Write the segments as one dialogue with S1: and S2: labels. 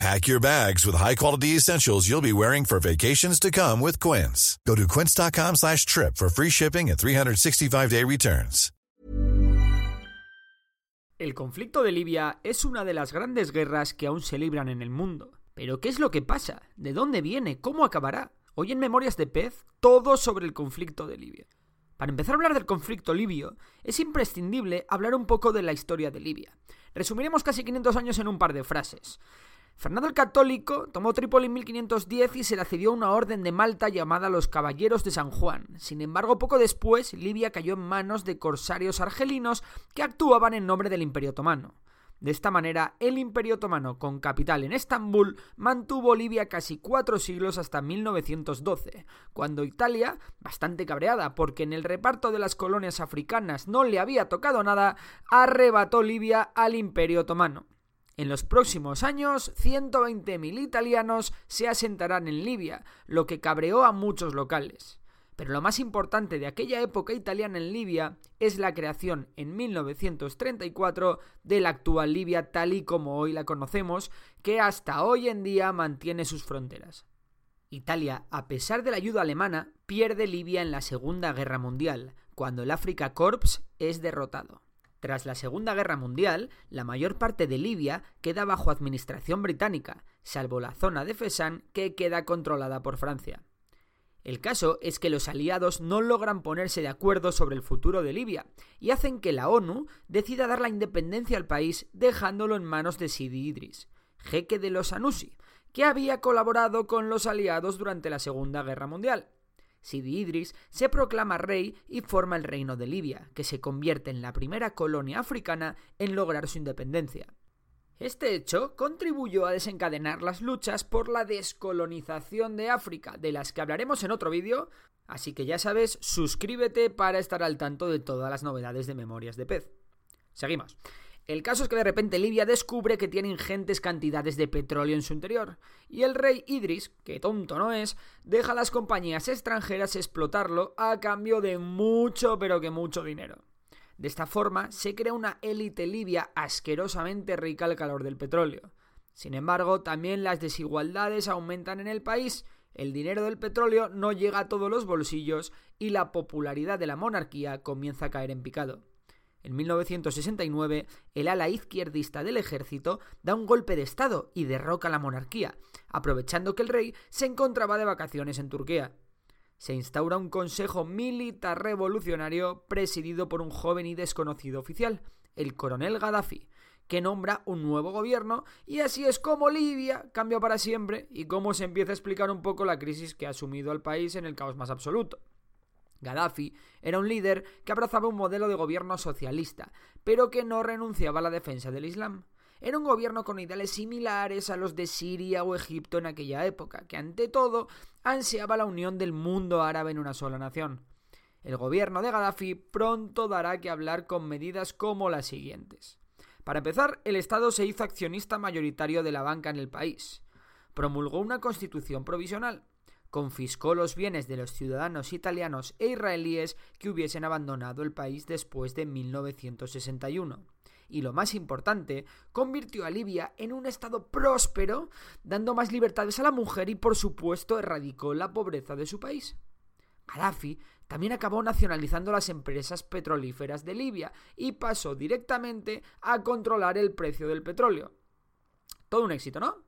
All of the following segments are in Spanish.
S1: Pack your bags with high-quality essentials you'll be wearing for vacations to come with Quince. Go to quince.com slash trip for free shipping and 365-day returns.
S2: El conflicto de Libia es una de las grandes guerras que aún se libran en el mundo. Pero ¿qué es lo que pasa? ¿De dónde viene? ¿Cómo acabará? Hoy en Memorias de Pez, todo sobre el conflicto de Libia. Para empezar a hablar del conflicto libio, es imprescindible hablar un poco de la historia de Libia. Resumiremos casi 500 años en un par de frases. Fernando el Católico tomó Trípoli en 1510 y se le accedió una orden de Malta llamada los Caballeros de San Juan. Sin embargo, poco después, Libia cayó en manos de corsarios argelinos que actuaban en nombre del Imperio Otomano. De esta manera, el Imperio Otomano, con capital en Estambul, mantuvo Libia casi cuatro siglos hasta 1912, cuando Italia, bastante cabreada porque en el reparto de las colonias africanas no le había tocado nada, arrebató Libia al Imperio Otomano. En los próximos años, 120.000 italianos se asentarán en Libia, lo que cabreó a muchos locales. Pero lo más importante de aquella época italiana en Libia es la creación en 1934 de la actual Libia tal y como hoy la conocemos, que hasta hoy en día mantiene sus fronteras. Italia, a pesar de la ayuda alemana, pierde Libia en la Segunda Guerra Mundial, cuando el Afrika Korps es derrotado. Tras la Segunda Guerra Mundial, la mayor parte de Libia queda bajo administración británica, salvo la zona de Fesan que queda controlada por Francia. El caso es que los aliados no logran ponerse de acuerdo sobre el futuro de Libia y hacen que la ONU decida dar la independencia al país dejándolo en manos de Sidi Idris, jeque de los Anusi, que había colaborado con los aliados durante la Segunda Guerra Mundial. Sidi Idris se proclama rey y forma el Reino de Libia, que se convierte en la primera colonia africana en lograr su independencia. Este hecho contribuyó a desencadenar las luchas por la descolonización de África, de las que hablaremos en otro vídeo, así que ya sabes, suscríbete para estar al tanto de todas las novedades de Memorias de Pez. Seguimos. El caso es que de repente Libia descubre que tiene ingentes cantidades de petróleo en su interior, y el rey Idris, que tonto no es, deja a las compañías extranjeras explotarlo a cambio de mucho pero que mucho dinero. De esta forma se crea una élite libia asquerosamente rica al calor del petróleo. Sin embargo, también las desigualdades aumentan en el país, el dinero del petróleo no llega a todos los bolsillos y la popularidad de la monarquía comienza a caer en picado. En 1969, el ala izquierdista del ejército da un golpe de Estado y derroca la monarquía, aprovechando que el rey se encontraba de vacaciones en Turquía. Se instaura un consejo militar revolucionario presidido por un joven y desconocido oficial, el coronel Gaddafi, que nombra un nuevo gobierno y así es como Libia cambia para siempre y cómo se empieza a explicar un poco la crisis que ha sumido al país en el caos más absoluto. Gaddafi era un líder que abrazaba un modelo de gobierno socialista, pero que no renunciaba a la defensa del Islam. Era un gobierno con ideales similares a los de Siria o Egipto en aquella época, que ante todo ansiaba la unión del mundo árabe en una sola nación. El gobierno de Gaddafi pronto dará que hablar con medidas como las siguientes. Para empezar, el Estado se hizo accionista mayoritario de la banca en el país. Promulgó una constitución provisional confiscó los bienes de los ciudadanos italianos e israelíes que hubiesen abandonado el país después de 1961. Y lo más importante, convirtió a Libia en un estado próspero, dando más libertades a la mujer y por supuesto erradicó la pobreza de su país. Gaddafi también acabó nacionalizando las empresas petrolíferas de Libia y pasó directamente a controlar el precio del petróleo. Todo un éxito, ¿no?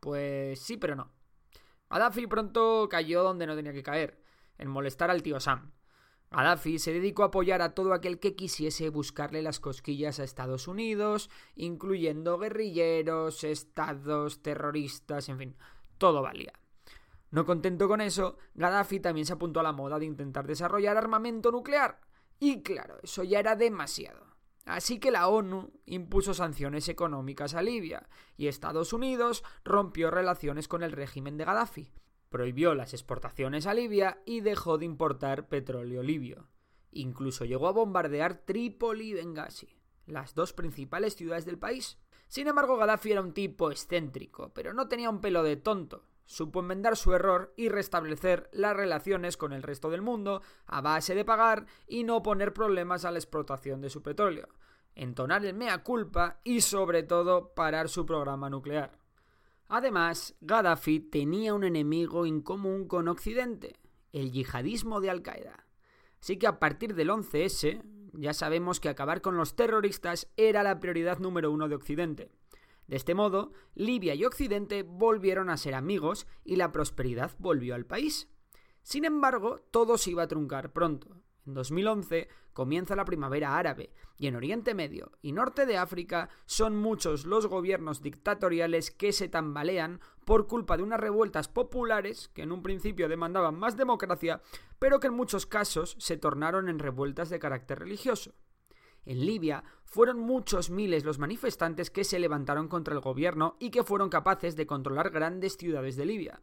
S2: Pues sí, pero no. Gaddafi pronto cayó donde no tenía que caer, en molestar al tío Sam. Gaddafi se dedicó a apoyar a todo aquel que quisiese buscarle las cosquillas a Estados Unidos, incluyendo guerrilleros, estados, terroristas, en fin, todo valía. No contento con eso, Gaddafi también se apuntó a la moda de intentar desarrollar armamento nuclear. Y claro, eso ya era demasiado. Así que la ONU impuso sanciones económicas a Libia y Estados Unidos rompió relaciones con el régimen de Gaddafi, prohibió las exportaciones a Libia y dejó de importar petróleo libio. Incluso llegó a bombardear Trípoli y Benghazi, las dos principales ciudades del país. Sin embargo, Gaddafi era un tipo excéntrico, pero no tenía un pelo de tonto. Supo enmendar su error y restablecer las relaciones con el resto del mundo a base de pagar y no poner problemas a la explotación de su petróleo, entonar el mea culpa y sobre todo parar su programa nuclear. Además, Gaddafi tenía un enemigo en común con Occidente, el yihadismo de Al-Qaeda. Así que a partir del 11S, ya sabemos que acabar con los terroristas era la prioridad número uno de Occidente. De este modo, Libia y Occidente volvieron a ser amigos y la prosperidad volvió al país. Sin embargo, todo se iba a truncar pronto. En 2011 comienza la primavera árabe y en Oriente Medio y Norte de África son muchos los gobiernos dictatoriales que se tambalean por culpa de unas revueltas populares que en un principio demandaban más democracia, pero que en muchos casos se tornaron en revueltas de carácter religioso. En Libia fueron muchos miles los manifestantes que se levantaron contra el gobierno y que fueron capaces de controlar grandes ciudades de Libia.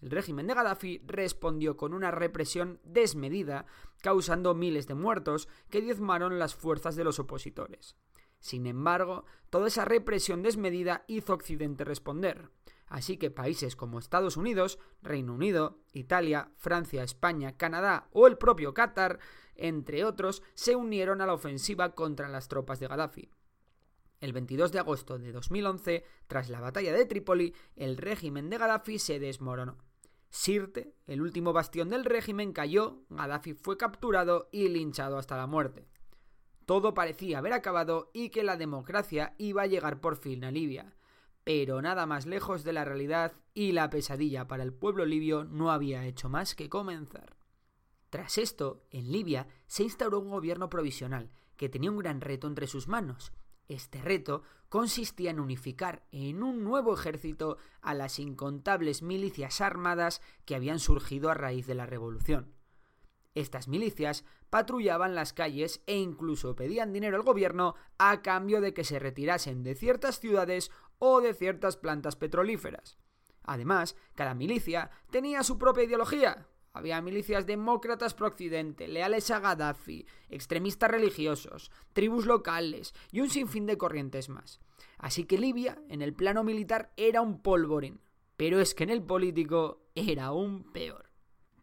S2: El régimen de Gaddafi respondió con una represión desmedida, causando miles de muertos que diezmaron las fuerzas de los opositores. Sin embargo, toda esa represión desmedida hizo Occidente responder. Así que países como Estados Unidos, Reino Unido, Italia, Francia, España, Canadá o el propio Qatar, entre otros, se unieron a la ofensiva contra las tropas de Gaddafi. El 22 de agosto de 2011, tras la batalla de Trípoli, el régimen de Gaddafi se desmoronó. Sirte, el último bastión del régimen, cayó, Gaddafi fue capturado y linchado hasta la muerte. Todo parecía haber acabado y que la democracia iba a llegar por fin a Libia. Pero nada más lejos de la realidad y la pesadilla para el pueblo libio no había hecho más que comenzar. Tras esto, en Libia se instauró un gobierno provisional que tenía un gran reto entre sus manos, este reto consistía en unificar en un nuevo ejército a las incontables milicias armadas que habían surgido a raíz de la revolución. Estas milicias patrullaban las calles e incluso pedían dinero al gobierno a cambio de que se retirasen de ciertas ciudades o de ciertas plantas petrolíferas. Además, cada milicia tenía su propia ideología, había milicias demócratas pro-occidente, leales a Gaddafi, extremistas religiosos, tribus locales y un sinfín de corrientes más. Así que Libia, en el plano militar, era un polvorín. Pero es que en el político era aún peor.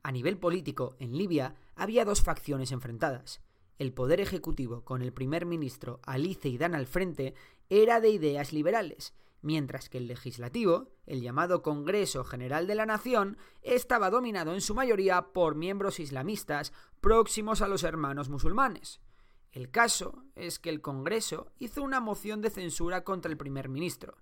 S2: A nivel político, en Libia había dos facciones enfrentadas. El poder ejecutivo, con el primer ministro Ali Zeidan al frente, era de ideas liberales, mientras que el legislativo, el llamado Congreso General de la Nación, estaba dominado en su mayoría por miembros islamistas próximos a los hermanos musulmanes. El caso es que el Congreso hizo una moción de censura contra el primer ministro.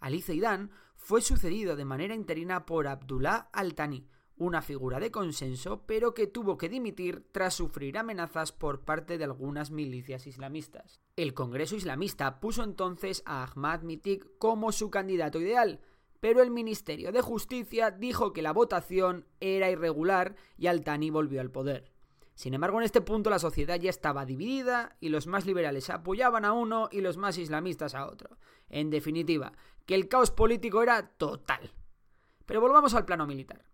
S2: Ali Zeidan fue sucedido de manera interina por Abdullah al-Thani, una figura de consenso, pero que tuvo que dimitir tras sufrir amenazas por parte de algunas milicias islamistas. El Congreso Islamista puso entonces a Ahmad Mitik como su candidato ideal, pero el Ministerio de Justicia dijo que la votación era irregular y Al-Thani volvió al poder. Sin embargo, en este punto la sociedad ya estaba dividida y los más liberales apoyaban a uno y los más islamistas a otro. En definitiva, que el caos político era total. Pero volvamos al plano militar.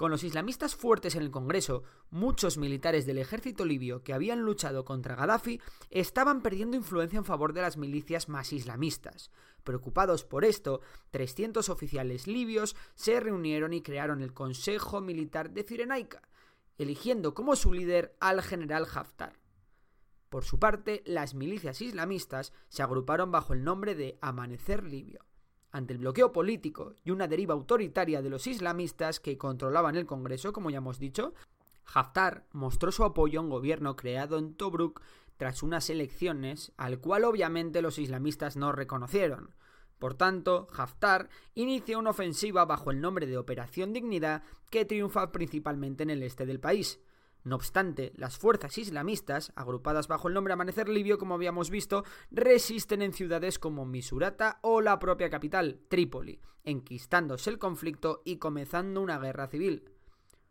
S2: Con los islamistas fuertes en el Congreso, muchos militares del ejército libio que habían luchado contra Gaddafi estaban perdiendo influencia en favor de las milicias más islamistas. Preocupados por esto, 300 oficiales libios se reunieron y crearon el Consejo Militar de Cirenaica, eligiendo como su líder al general Haftar. Por su parte, las milicias islamistas se agruparon bajo el nombre de Amanecer Libio ante el bloqueo político y una deriva autoritaria de los islamistas que controlaban el Congreso, como ya hemos dicho, Haftar mostró su apoyo a un gobierno creado en Tobruk tras unas elecciones, al cual obviamente los islamistas no reconocieron. Por tanto, Haftar inició una ofensiva bajo el nombre de Operación Dignidad que triunfa principalmente en el este del país. No obstante, las fuerzas islamistas, agrupadas bajo el nombre Amanecer Libio, como habíamos visto, resisten en ciudades como Misurata o la propia capital, Trípoli, enquistándose el conflicto y comenzando una guerra civil.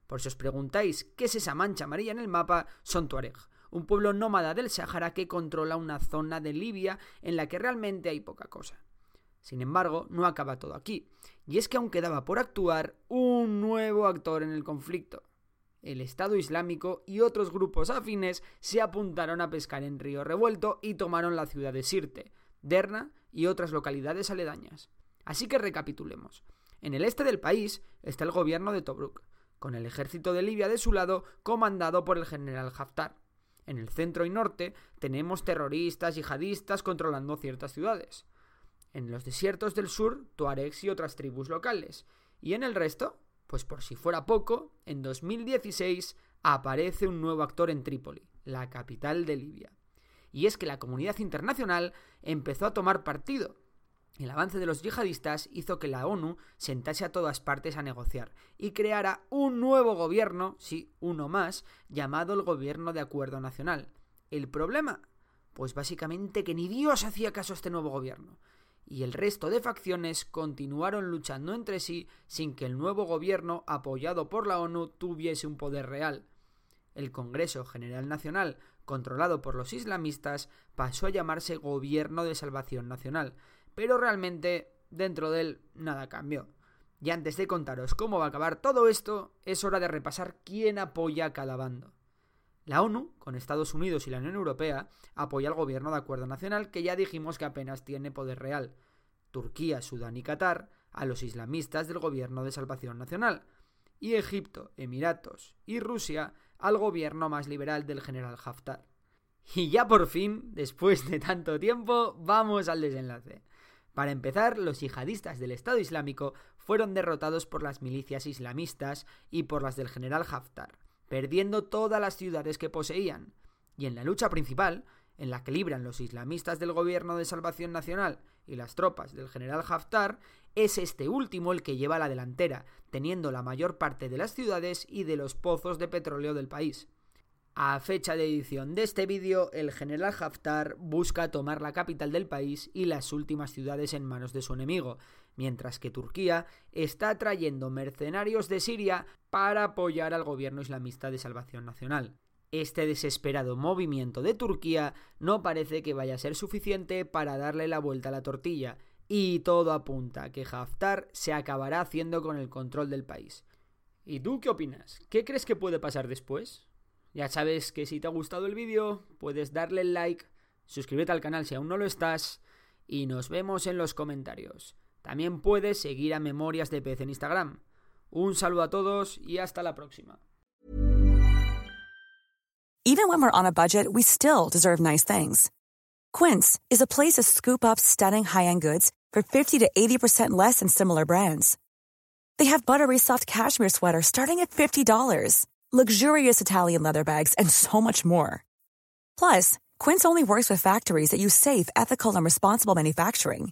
S2: Por si os preguntáis qué es esa mancha amarilla en el mapa, son Tuareg, un pueblo nómada del Sáhara que controla una zona de Libia en la que realmente hay poca cosa. Sin embargo, no acaba todo aquí, y es que aún quedaba por actuar un nuevo actor en el conflicto, el Estado Islámico y otros grupos afines se apuntaron a pescar en Río Revuelto y tomaron la ciudad de Sirte, Derna y otras localidades aledañas. Así que recapitulemos. En el este del país está el gobierno de Tobruk, con el ejército de Libia de su lado comandado por el general Haftar. En el centro y norte tenemos terroristas yihadistas controlando ciertas ciudades. En los desiertos del sur, tuaregs y otras tribus locales. Y en el resto, pues por si fuera poco, en 2016 aparece un nuevo actor en Trípoli, la capital de Libia. Y es que la comunidad internacional empezó a tomar partido. El avance de los yihadistas hizo que la ONU sentase a todas partes a negociar y creara un nuevo gobierno, sí, uno más, llamado el Gobierno de Acuerdo Nacional. ¿El problema? Pues básicamente que ni Dios hacía caso a este nuevo gobierno y el resto de facciones continuaron luchando entre sí sin que el nuevo gobierno, apoyado por la ONU, tuviese un poder real. El Congreso General Nacional, controlado por los islamistas, pasó a llamarse Gobierno de Salvación Nacional, pero realmente dentro de él nada cambió. Y antes de contaros cómo va a acabar todo esto, es hora de repasar quién apoya a cada bando. La ONU, con Estados Unidos y la Unión Europea, apoya al gobierno de acuerdo nacional que ya dijimos que apenas tiene poder real. Turquía, Sudán y Qatar a los islamistas del gobierno de salvación nacional. Y Egipto, Emiratos y Rusia al gobierno más liberal del general Haftar. Y ya por fin, después de tanto tiempo, vamos al desenlace. Para empezar, los yihadistas del Estado Islámico fueron derrotados por las milicias islamistas y por las del general Haftar perdiendo todas las ciudades que poseían. Y en la lucha principal, en la que libran los islamistas del Gobierno de Salvación Nacional y las tropas del general Haftar, es este último el que lleva la delantera, teniendo la mayor parte de las ciudades y de los pozos de petróleo del país. A fecha de edición de este vídeo, el general Haftar busca tomar la capital del país y las últimas ciudades en manos de su enemigo, mientras que Turquía está trayendo mercenarios de Siria para apoyar al gobierno islamista de Salvación Nacional. Este desesperado movimiento de Turquía no parece que vaya a ser suficiente para darle la vuelta a la tortilla, y todo apunta a que Haftar se acabará haciendo con el control del país. ¿Y tú qué opinas? ¿Qué crees que puede pasar después? Ya sabes que si te ha gustado el vídeo, puedes darle like, suscríbete al canal si aún no lo estás, y nos vemos en los comentarios. También puedes seguir a Memorias de Pez en Instagram. Un saludo a todos y hasta la próxima.
S3: Even when we're on a budget, we still deserve nice things. Quince is a place to scoop up stunning high-end goods for 50 to 80% less than similar brands. They have buttery soft cashmere sweaters starting at $50 luxurious Italian leather bags, and so much more. Plus, Quince only works with factories that use safe, ethical, and responsible manufacturing.